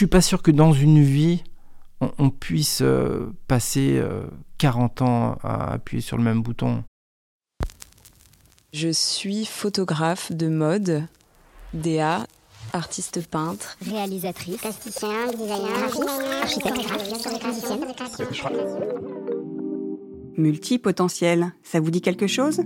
suis pas sûr que dans une vie, on, puisse euh, passer 40 ans à appuyer sur le même bouton. Je suis photographe de mode, DA, artiste peintre, réalisatrice, plasticien, designer, architecte, Multipotentiel, ça vous dit quelque chose?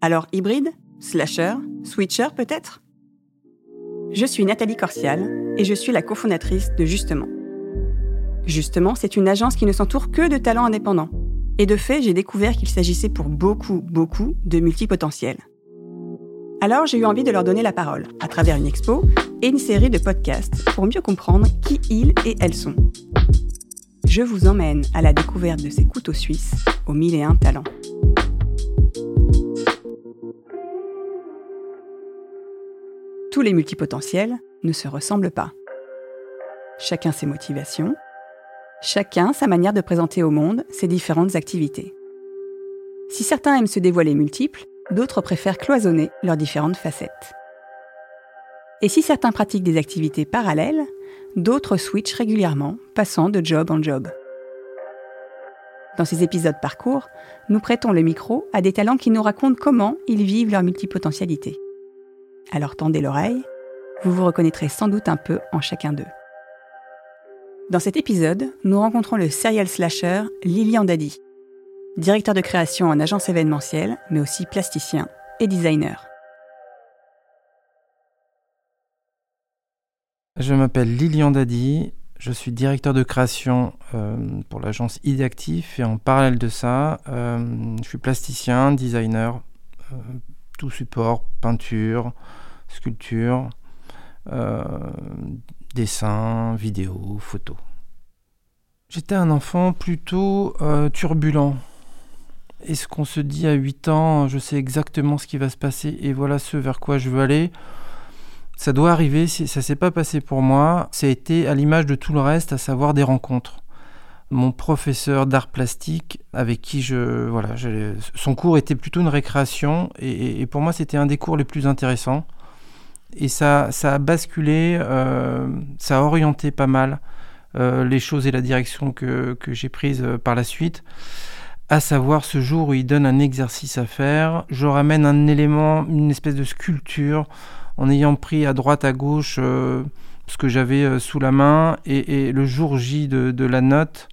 Alors hybride Slasher Switcher peut-être? Je suis Nathalie Corsial et je suis la cofondatrice de Justement. Justement, c'est une agence qui ne s'entoure que de talents indépendants. Et de fait, j'ai découvert qu'il s'agissait pour beaucoup, beaucoup de multipotentiels. Alors j'ai eu envie de leur donner la parole, à travers une expo et une série de podcasts, pour mieux comprendre qui ils et elles sont. Je vous emmène à la découverte de ces couteaux suisses aux mille et un talents. Tous les multipotentiels ne se ressemblent pas. Chacun ses motivations, chacun sa manière de présenter au monde ses différentes activités. Si certains aiment se dévoiler multiples, d'autres préfèrent cloisonner leurs différentes facettes. Et si certains pratiquent des activités parallèles, d'autres switchent régulièrement, passant de job en job. Dans ces épisodes parcours, nous prêtons le micro à des talents qui nous racontent comment ils vivent leur multipotentialité. Alors tendez l'oreille, vous vous reconnaîtrez sans doute un peu en chacun d'eux. Dans cet épisode, nous rencontrons le serial slasher Lilian Dadi, directeur de création en agence événementielle, mais aussi plasticien et designer. Je m'appelle Lilian Dadi, je suis directeur de création euh, pour l'agence Ideactif et en parallèle de ça, euh, je suis plasticien, designer, euh, tout support, peinture, sculpture, dessin, vidéo, photo. J'étais un enfant plutôt turbulent. Et ce qu'on se dit à 8 ans, je sais exactement ce qui va se passer et voilà ce vers quoi je veux aller? Ça doit arriver, ça s'est pas passé pour moi, ça a été à l'image de tout le reste, à savoir des rencontres. Mon professeur d'art plastique, avec qui je. Voilà, son cours était plutôt une récréation, et, pour moi, c'était un des cours les plus intéressants. Et ça, ça a basculé, euh, ça a orienté pas mal euh, les choses et la direction que, j'ai prise euh, par la suite. À savoir, ce jour où il donne un exercice à faire, je ramène un élément, une espèce de sculpture en ayant pris à droite, à gauche ce que j'avais sous la main. Et, le jour J de, la note,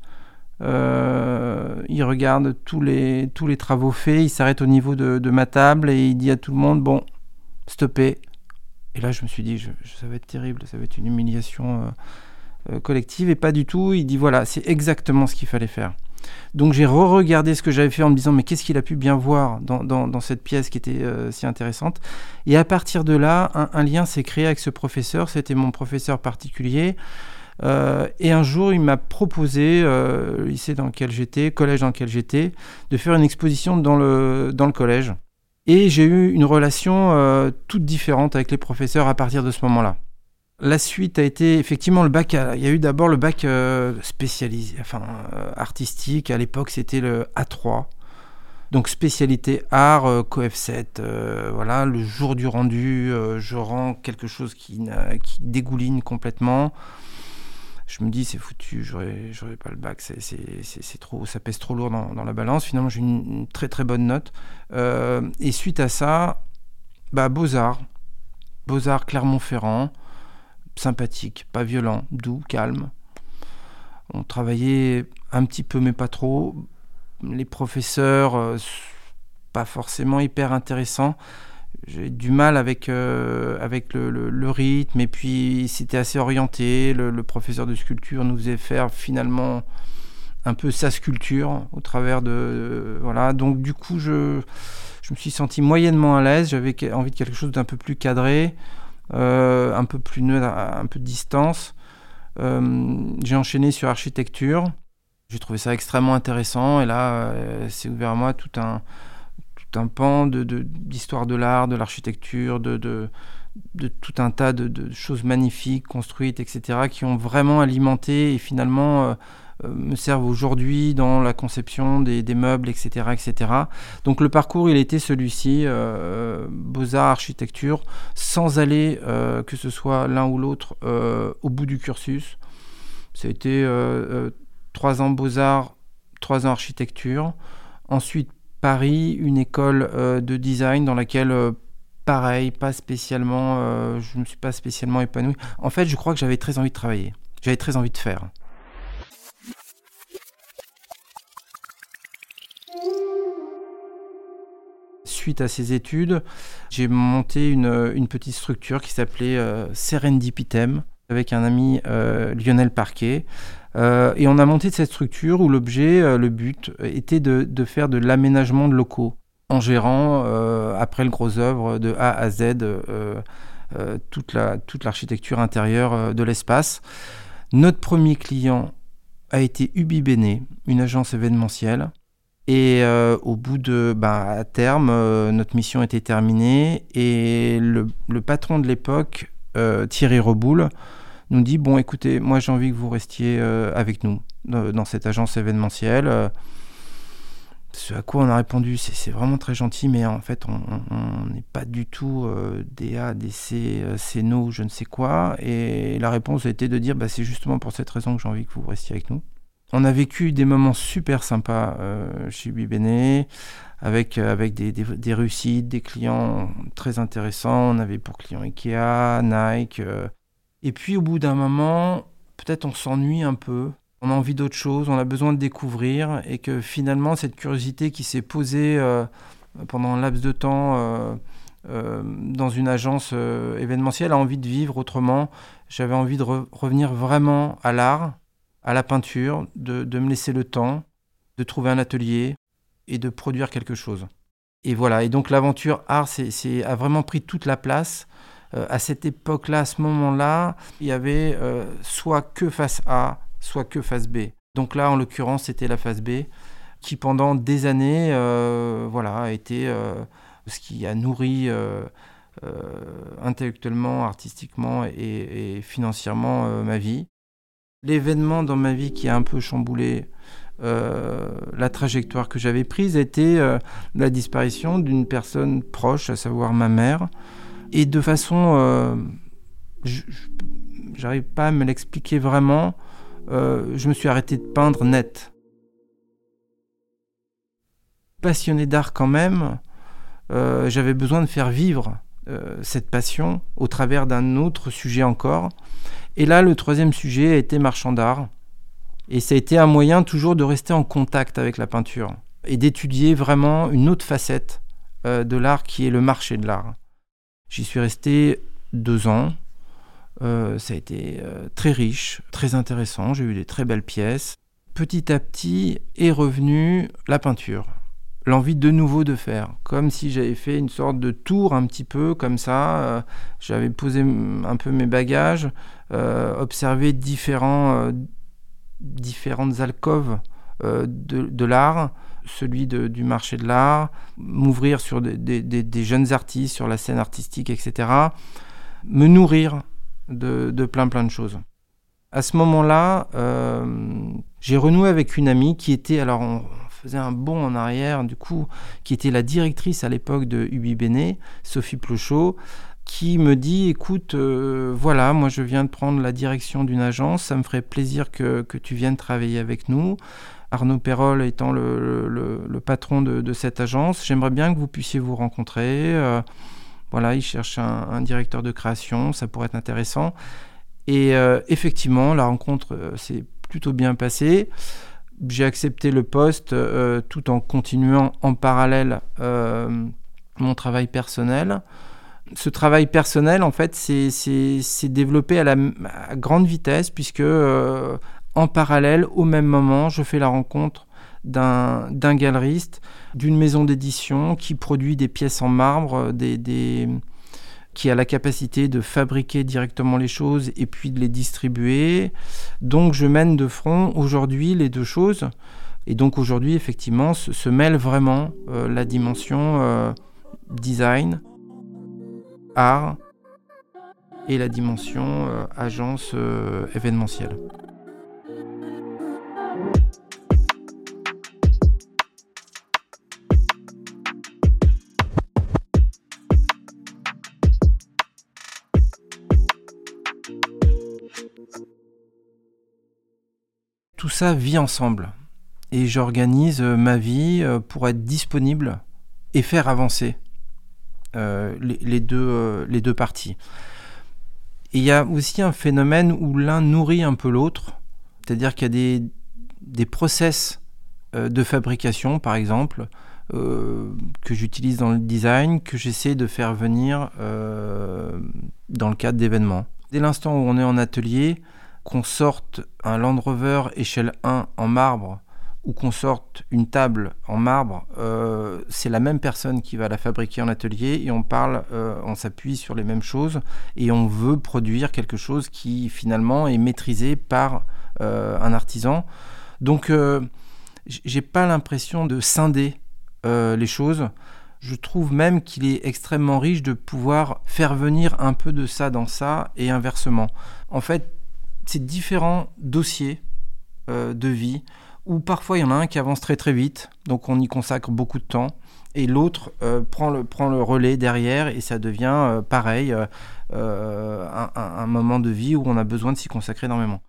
euh, il regarde tous les, tous les travaux faits, il s'arrête au niveau de, ma table et il dit à tout le monde, bon, stoppez. Et là, je me suis dit, ça va être terrible, ça va être une humiliation collective. Et pas du tout, il dit, voilà, c'est exactement ce qu'il fallait faire. Donc j'ai re-regardé ce que j'avais fait en me disant mais qu'est-ce qu'il a pu bien voir dans, cette pièce qui était euh, si intéressante? Et à partir de là, un, lien s'est créé avec ce professeur, c'était mon professeur particulier. Euh, et un jour, il m'a proposé, euh, lycée dans lequel j'étais, collège dans lequel j'étais, de faire une exposition dans le, dans le collège. Et j'ai eu une relation toute différente avec les professeurs à partir de ce moment-là. La suite a été effectivement le bac. il y a eu d'abord le bac euh, spécialisé, enfin euh, artistique. À l'époque, c'était le A3. Donc spécialité art, euh, coef 7. voilà, le jour du rendu, je rends quelque chose qui dégouline complètement. Je me dis, c'est foutu, j'aurais pas le bac, c'est trop, ça pèse trop lourd dans, la balance. Finalement, j'ai une, très très bonne note. et suite à ça, bah, Beaux-Arts. Beaux-Arts Clermont-Ferrand sympathique, pas violent, doux, calme. On travaillait un petit peu mais pas trop. Les professeurs, euh, pas forcément hyper intéressants. J'ai du mal avec, euh, avec le, rythme et puis c'était assez orienté. Le, professeur de sculpture nous faisait faire finalement un peu sa sculpture au travers de... voilà, donc du coup je, je me suis senti moyennement à l'aise. J'avais envie de quelque chose d'un peu plus cadré. Euh, un peu plus neutre, un peu de distance. Euh, j'ai enchaîné sur architecture. J'ai trouvé ça extrêmement intéressant et là, euh, c'est ouvert à moi tout un, un pan d'histoire de, l'art, de l'architecture, de, de, tout un tas de, choses magnifiques construites, etc., qui ont vraiment alimenté et finalement me servent aujourd'hui dans la conception des, meubles, etc., etc. Donc le parcours, il était celui-ci, beaux-arts, architecture, sans aller, que ce soit l'un ou l'autre, au bout du cursus. Ça a été trois ans beaux-arts, trois ans architecture. Ensuite, Paris, une école de design dans laquelle pareil, pas spécialement, euh, je ne me suis pas spécialement épanoui. En fait, je crois que j'avais très envie de travailler. J'avais très envie de faire. Suite à ces études, j'ai monté une, petite structure qui s'appelait euh, Serendipitem avec un ami euh, Lionel Parquet. Et on a monté cette structure où l'objet, le but était de faire de l'aménagement de locaux en gérant, euh, après le gros œuvre, de A à Z, euh, euh, toute, la, toute l'architecture intérieure de l'espace. Notre premier client a été Ubi Bene, une agence événementielle. Et au bout de, ben, à terme, notre mission était terminée et le patron de l'époque, Thierry Reboul, nous dit bon, écoutez, moi j'ai envie que vous restiez avec nous dans cette agence événementielle. Ce à quoi on a répondu, c'est vraiment très gentil, mais en fait, on n'est pas du tout euh, des A, des C, euh, C, no, je ne sais quoi. Et la réponse a été de dire, bah, c'est justement pour cette raison que j'ai envie que vous restiez avec nous. On a vécu des moments super sympas euh, chez Bibéné, avec, avec des, des, réussites, des clients très intéressants. On avait pour clients Ikea, Nike. Et puis au bout d'un moment, peut-être on s'ennuie un peu on a envie d'autre chose, on a besoin de découvrir, et que finalement cette curiosité qui s'est posée euh, pendant un laps de temps euh, euh, dans une agence événementielle a envie de vivre autrement. J'avais envie de revenir vraiment à l'art, à la peinture, de, me laisser le temps, de trouver un atelier et de produire quelque chose. Et voilà, et donc l'aventure art a vraiment pris toute la place. À cette époque-là, à ce moment-là, il y avait soit que face A, soit que phase B. Donc là, en l'occurrence, c'était la phase B qui, pendant des années, euh, voilà, a été euh, ce qui a nourri euh, intellectuellement, artistiquement et, financièrement ma vie. L'événement dans ma vie qui a un peu chamboulé la trajectoire que j'avais prise été la disparition d'une personne proche, à savoir ma mère. Et de façon... J'arrive pas à me l'expliquer vraiment. Euh, je me suis arrêté de peindre net. Passionné d'art quand même, euh, j'avais besoin de faire vivre euh, cette passion au travers d'un autre sujet encore. Et là, le troisième sujet a été marchand d'art. Et ça a été un moyen toujours de rester en contact avec la peinture et d'étudier vraiment une autre facette de l'art qui est le marché de l'art. J'y suis resté deux ans euh, ça a été euh, très riche, très intéressant. J'ai eu des très belles pièces. Petit à petit est revenue la peinture. L'envie de nouveau de faire, comme si j'avais fait une sorte de tour un petit peu comme ça. Euh, j'avais posé un peu mes bagages, observé différents, différentes alcôves de, l'art, celui du marché de l'art, m'ouvrir sur des, jeunes artistes, sur la scène artistique, etc. Me nourrir de, plein plein de choses. À ce moment-là, euh, j'ai renoué avec une amie qui était, alors on faisait un bond en arrière, du coup, qui était la directrice à l'époque de Ubi Bene, Sophie Plochot, qui me dit, écoute, euh, voilà, moi je viens de prendre la direction d'une agence, ça me ferait plaisir que, tu viennes travailler avec nous. Arnaud Perrol étant le, patron de, cette agence, j'aimerais bien que vous puissiez vous rencontrer. Euh, voilà, il cherche un, directeur de création, ça pourrait être intéressant. Et euh, effectivement, la rencontre euh, s'est plutôt bien passée. J'ai accepté le poste tout en continuant en parallèle mon travail personnel. Ce travail personnel, en fait, c'est développé à la grande vitesse puisque en parallèle, au même moment, je fais la rencontre d'un galeriste, d'une maison d'édition qui produit des pièces en marbre, des, qui a la capacité de fabriquer directement les choses et puis de les distribuer. Donc je mène de front aujourd'hui les deux choses. Et donc aujourd'hui, effectivement, se, mêle vraiment euh, la dimension euh, design, art et la dimension euh, agence événementielle. Ça vit ensemble. Et j'organise ma vie pour être disponible et faire avancer les, deux, les deux parties. Et il y a aussi un phénomène où l'un nourrit un peu l'autre, c'est-à-dire qu'il y a des, des process de fabrication, par exemple, euh, que j'utilise dans le design, que j'essaie de faire venir euh, dans le cadre d'événements. Dès l'instant où on est en atelier, qu'on sorte un Land Rover échelle 1 en marbre ou qu'on sorte une table en marbre, euh, c'est la même personne qui va la fabriquer en atelier et on parle, on s'appuie sur les mêmes choses et on veut produire quelque chose qui finalement est maîtrisé par un artisan. Donc j'ai pas l'impression de scinder euh, les choses. Je trouve même qu'il est extrêmement riche de pouvoir faire venir un peu de ça dans ça et inversement. En fait, c'est différents dossiers euh, de vie où parfois il y en a un qui avance très très vite, donc on y consacre beaucoup de temps, et l'autre euh, prend, le, prend le relais derrière et ça devient pareil, un, moment de vie où on a besoin de s'y consacrer énormément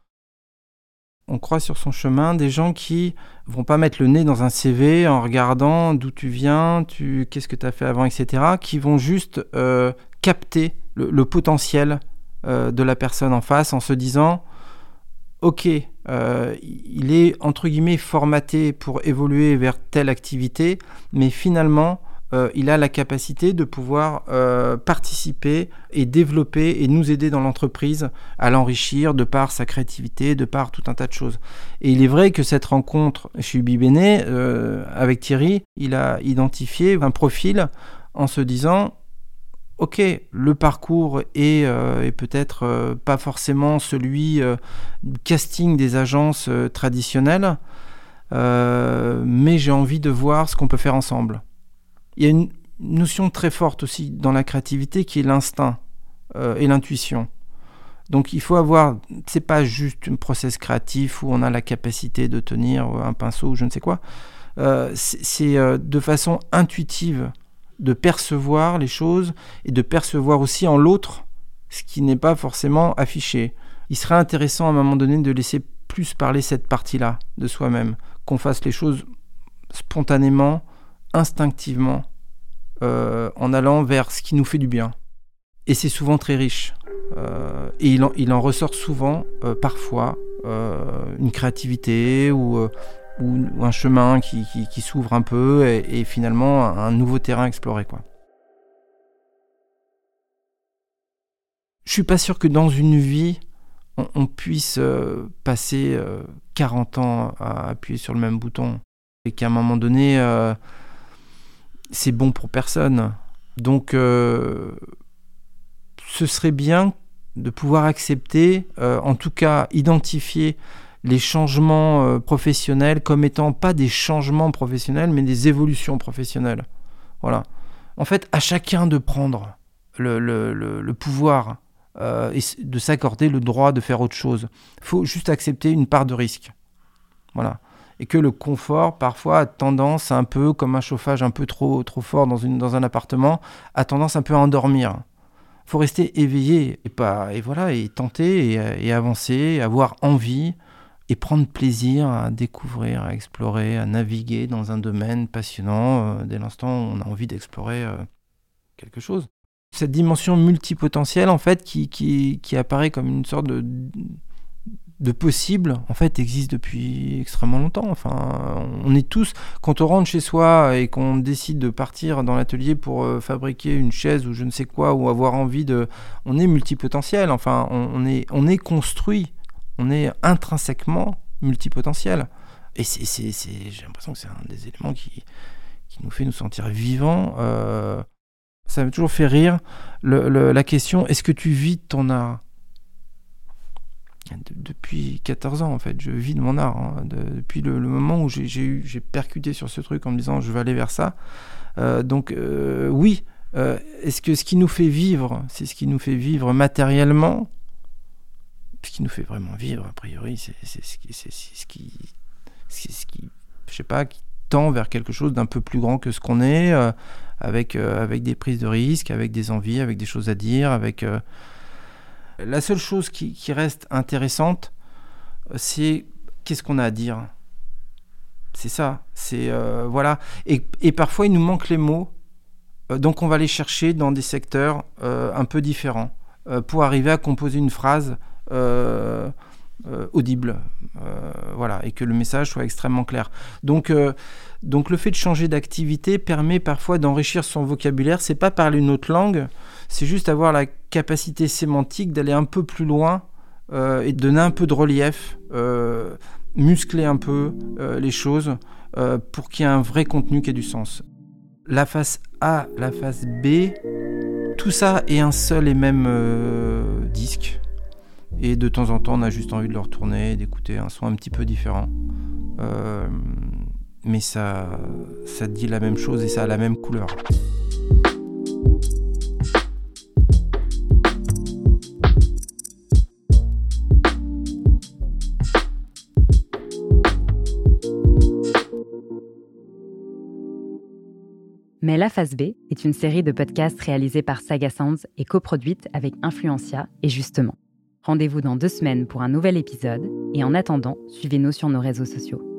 on croit sur son chemin des gens qui vont pas mettre le nez dans un CV en regardant d'où tu viens, tu qu'est-ce que tu as fait avant, etc. Qui vont juste euh, capter le, potentiel euh, de la personne en face en se disant ok, euh, il est entre guillemets formaté pour évoluer vers telle activité, mais finalement euh, il a la capacité de pouvoir euh, participer et développer et nous aider dans l'entreprise à l'enrichir de par sa créativité, de par tout un tas de choses. Et il est vrai que cette rencontre chez Ubibene euh, avec Thierry, il a identifié un profil en se disant ok, le parcours est, peut-être pas forcément celui du casting des agences traditionnelles, mais j'ai envie de voir ce qu'on peut faire ensemble. Il y a une notion très forte aussi dans la créativité qui est l'instinct euh, et l'intuition. Donc il faut avoir, c'est pas juste un process créatif où on a la capacité de tenir un pinceau ou je ne sais quoi. Euh, c'est euh, de façon intuitive de percevoir les choses et de percevoir aussi en l'autre ce qui n'est pas forcément affiché. Il serait intéressant à un moment donné de laisser plus parler cette partie-là de soi-même, qu'on fasse les choses spontanément, instinctivement euh, en allant vers ce qui nous fait du bien. Et c'est souvent très riche. Euh, et il en, ressort souvent, euh, parfois, une créativité ou, ou, un chemin qui, s'ouvre un peu et, finalement un, nouveau terrain exploré. Quoi. Je suis pas sûr que dans une vie, on, puisse passer 40 ans à appuyer sur le même bouton et qu'à un moment donné, c'est bon pour personne. Donc, euh, ce serait bien de pouvoir accepter, euh, en tout cas identifier les changements euh, professionnels comme étant pas des changements professionnels, mais des évolutions professionnelles. Voilà. En fait, à chacun de prendre le, pouvoir et de s'accorder le droit de faire autre chose. Il faut juste accepter une part de risque. Voilà et que le confort parfois a tendance un peu comme un chauffage un peu trop trop fort dans une dans un appartement a tendance un peu à endormir. Faut rester éveillé et pas et voilà et tenter et, avancer, avoir envie et prendre plaisir à découvrir, à explorer, à naviguer dans un domaine passionnant euh, dès l'instant où on a envie d'explorer euh, quelque chose. Cette dimension multipotentielle en fait qui, qui, qui apparaît comme une sorte de de possible, en fait, existe depuis extrêmement longtemps. Enfin, on est tous, quand on rentre chez soi et qu'on décide de partir dans l'atelier pour euh, fabriquer une chaise ou je ne sais quoi, ou avoir envie de, on est multipotentiel. Enfin, on, est, on est construit, on est intrinsèquement multipotentiel. Et c'est, j'ai l'impression que c'est un des éléments qui, qui nous fait nous sentir vivants. Euh, ça m'a toujours fait rire la question est-ce que tu vis ton art? Depuis 14 ans en fait. Je vis de mon art. Hein. depuis le, moment où j'ai percuté sur ce truc en me disant je vais aller vers ça. Euh, donc euh, oui, est-ce que ce qui nous fait vivre, c'est ce qui nous fait vivre matériellement? Ce qui nous fait vraiment vivre, a priori, c'est ce qui, ce qui, je sais pas, qui tend vers quelque chose d'un peu plus grand que ce qu'on est, avec, avec des prises de risques, avec des envies, avec des choses à dire, avec la seule chose qui, reste intéressante, c'est qu'est-ce qu'on a à dire C'est ça. C'est euh, voilà. Et, et, parfois, il nous manque les mots. Euh, donc, on va les chercher dans des secteurs euh, un peu différents pour arriver à composer une phrase audible. voilà, et que le message soit extrêmement clair. Donc, donc, le fait de changer d'activité permet parfois d'enrichir son vocabulaire. C'est pas parler une autre langue, c'est juste avoir la capacité sémantique d'aller un peu plus loin euh, et de donner un peu de relief, euh, muscler un peu euh, les choses pour qu'il y ait un vrai contenu qui ait du sens. La face A, la face B, tout ça est un seul et même disque. Et de temps en temps, on a juste envie de le retourner, d'écouter un son un petit peu différent. mais ça, ça dit la même chose et ça a la même couleur. Mais La Phase B est une série de podcasts réalisés par Saga Sounds et coproduite avec Influencia et Justement. Rendez-vous dans deux semaines pour un nouvel épisode et en attendant, suivez-nous sur nos réseaux sociaux.